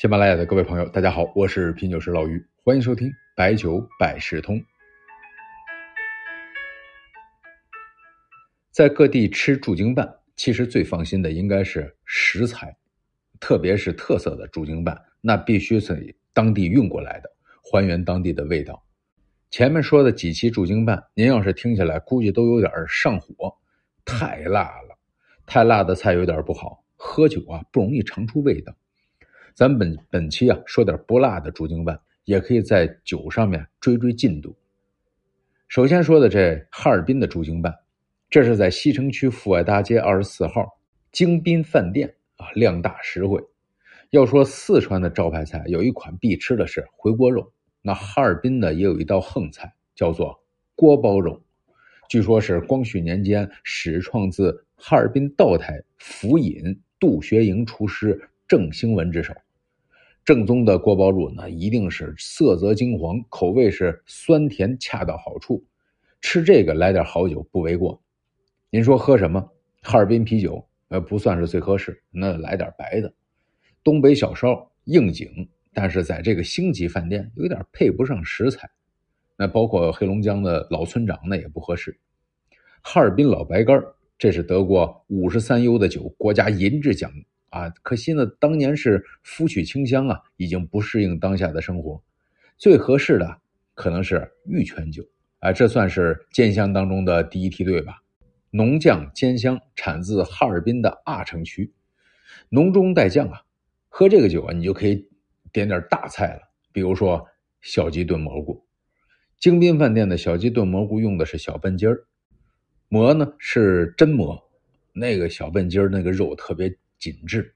喜马拉雅的各位朋友，大家好，我是品酒师老于，欢迎收听白酒百事通。在各地吃驻京办，其实最放心的应该是食材，特别是特色的驻京办，那必须是当地运过来的，还原当地的味道。前面说的几期驻京办，您要是听起来，估计都有点上火，太辣了，太辣的菜有点不好，喝酒啊不容易尝出味道。咱本本期啊说点不辣的驻京办，也可以在酒上面追追进度。首先说的这哈尔滨的驻京办，这是在西城区阜外大街二十四号京滨饭店啊，量大实惠。要说四川的招牌菜，有一款必吃的是回锅肉，那哈尔滨呢也有一道横菜叫做锅包肉，据说是光绪年间始创自哈尔滨道台府尹杜学营厨师郑兴文之手。正宗的锅包肉，那一定是色泽金黄，口味是酸甜恰到好处。吃这个来点好酒不为过。您说喝什么？哈尔滨啤酒，呃，不算是最合适。那来点白的。东北小烧应景，但是在这个星级饭店有点配不上食材。那包括黑龙江的老村长，那也不合适。哈尔滨老白干这是得过五十三优的酒，国家银质奖。啊，可惜呢，当年是夫曲清香啊，已经不适应当下的生活。最合适的可能是玉泉酒，啊，这算是兼香当中的第一梯队吧。浓酱兼香，产自哈尔滨的阿城区，浓中带酱啊。喝这个酒啊，你就可以点点大菜了，比如说小鸡炖蘑菇。京滨饭店的小鸡炖蘑菇用的是小笨鸡儿，馍呢是真馍，那个小笨鸡儿那个肉特别。紧致，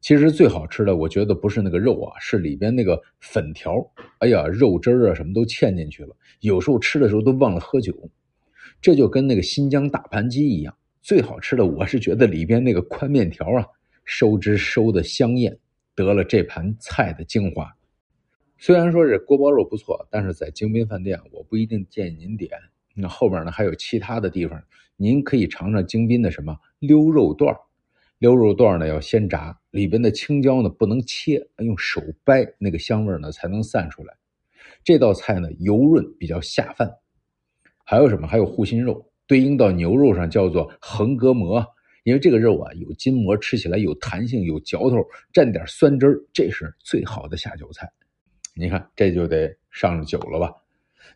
其实最好吃的，我觉得不是那个肉啊，是里边那个粉条。哎呀，肉汁啊，什么都嵌进去了。有时候吃的时候都忘了喝酒，这就跟那个新疆大盘鸡一样。最好吃的，我是觉得里边那个宽面条啊，收汁收的香艳，得了这盘菜的精华。虽然说这锅包肉不错，但是在京滨饭店，我不一定建议您点。那后边呢还有其他的地方，您可以尝尝京滨的什么溜肉段儿。溜肉段呢要先炸，里边的青椒呢不能切，用手掰，那个香味呢才能散出来。这道菜呢油润，比较下饭。还有什么？还有护心肉，对应到牛肉上叫做横膈膜，因为这个肉啊有筋膜，吃起来有弹性，有嚼头，蘸点酸汁儿，这是最好的下酒菜。你看这就得上酒了吧？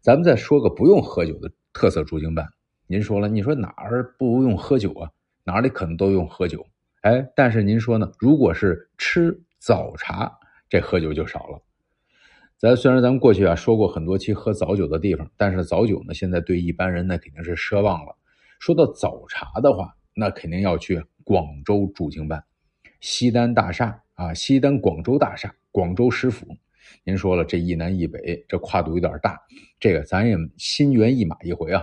咱们再说个不用喝酒的特色驻京办。您说了，你说哪儿不用喝酒啊？哪里可能都用喝酒？哎，但是您说呢？如果是吃早茶，这喝酒就少了。咱虽然咱过去啊说过很多期喝早酒的地方，但是早酒呢，现在对一般人那肯定是奢望了。说到早茶的话，那肯定要去广州驻京办，西单大厦啊，西单广州大厦，广州食府。您说了，这一南一北，这跨度有点大，这个咱也心猿意马一回啊。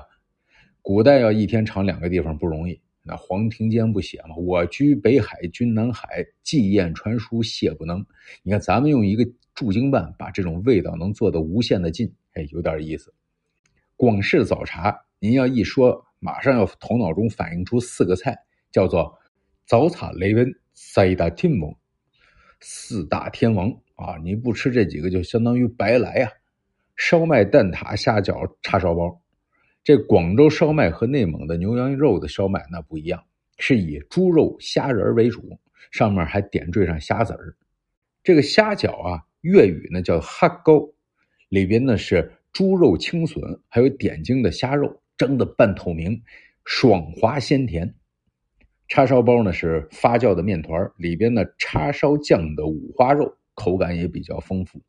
古代要一天尝两个地方不容易。那黄庭坚不写吗？我居北海，君南海，寄雁传书，谢不能。你看，咱们用一个驻京办，把这种味道能做到无限的近，哎，有点意思。广式早茶，您要一说，马上要头脑中反映出四个菜，叫做早茶雷文三大天王，四大天王啊！你不吃这几个，就相当于白来呀。烧麦、蛋挞、虾饺、叉烧包。这广州烧麦和内蒙的牛羊肉的烧麦那不一样，是以猪肉、虾仁为主，上面还点缀上虾子儿。这个虾饺啊，粤语呢叫哈糕，里边呢是猪肉青笋，还有点睛的虾肉，蒸的半透明，爽滑鲜甜。叉烧包呢是发酵的面团，里边呢叉烧酱的五花肉，口感也比较丰富。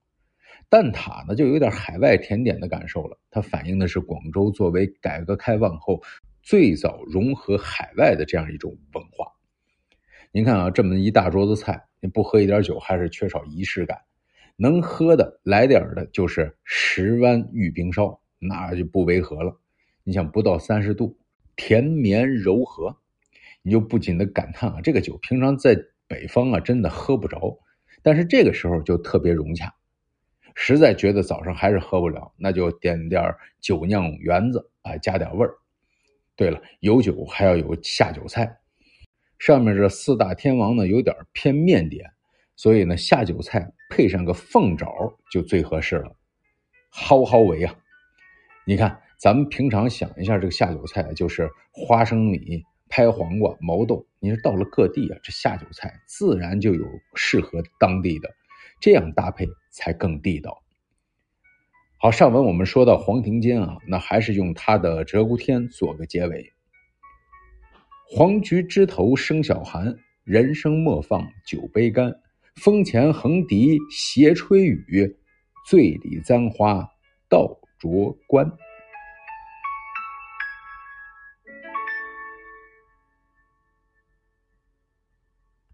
蛋挞呢，就有点海外甜点的感受了。它反映的是广州作为改革开放后最早融合海外的这样一种文化。您看啊，这么一大桌子菜，你不喝一点酒，还是缺少仪式感。能喝的来点的，就是石湾玉冰烧，那就不违和了。你想，不到三十度，甜绵柔和，你就不禁的感叹啊，这个酒平常在北方啊，真的喝不着，但是这个时候就特别融洽。实在觉得早上还是喝不了，那就点点酒酿圆子啊，加点味儿。对了，有酒还要有下酒菜。上面这四大天王呢，有点偏面点，所以呢，下酒菜配上个凤爪就最合适了，蒿蒿为啊！你看，咱们平常想一下，这个下酒菜就是花生米、拍黄瓜、毛豆。你说到了各地啊，这下酒菜自然就有适合当地的，这样搭配才更地道。好，上文我们说到黄庭坚啊，那还是用他的《鹧鸪天》做个结尾。黄菊枝头生晓寒，人生莫放酒杯干。风前横笛斜吹雨，醉里簪花到着关。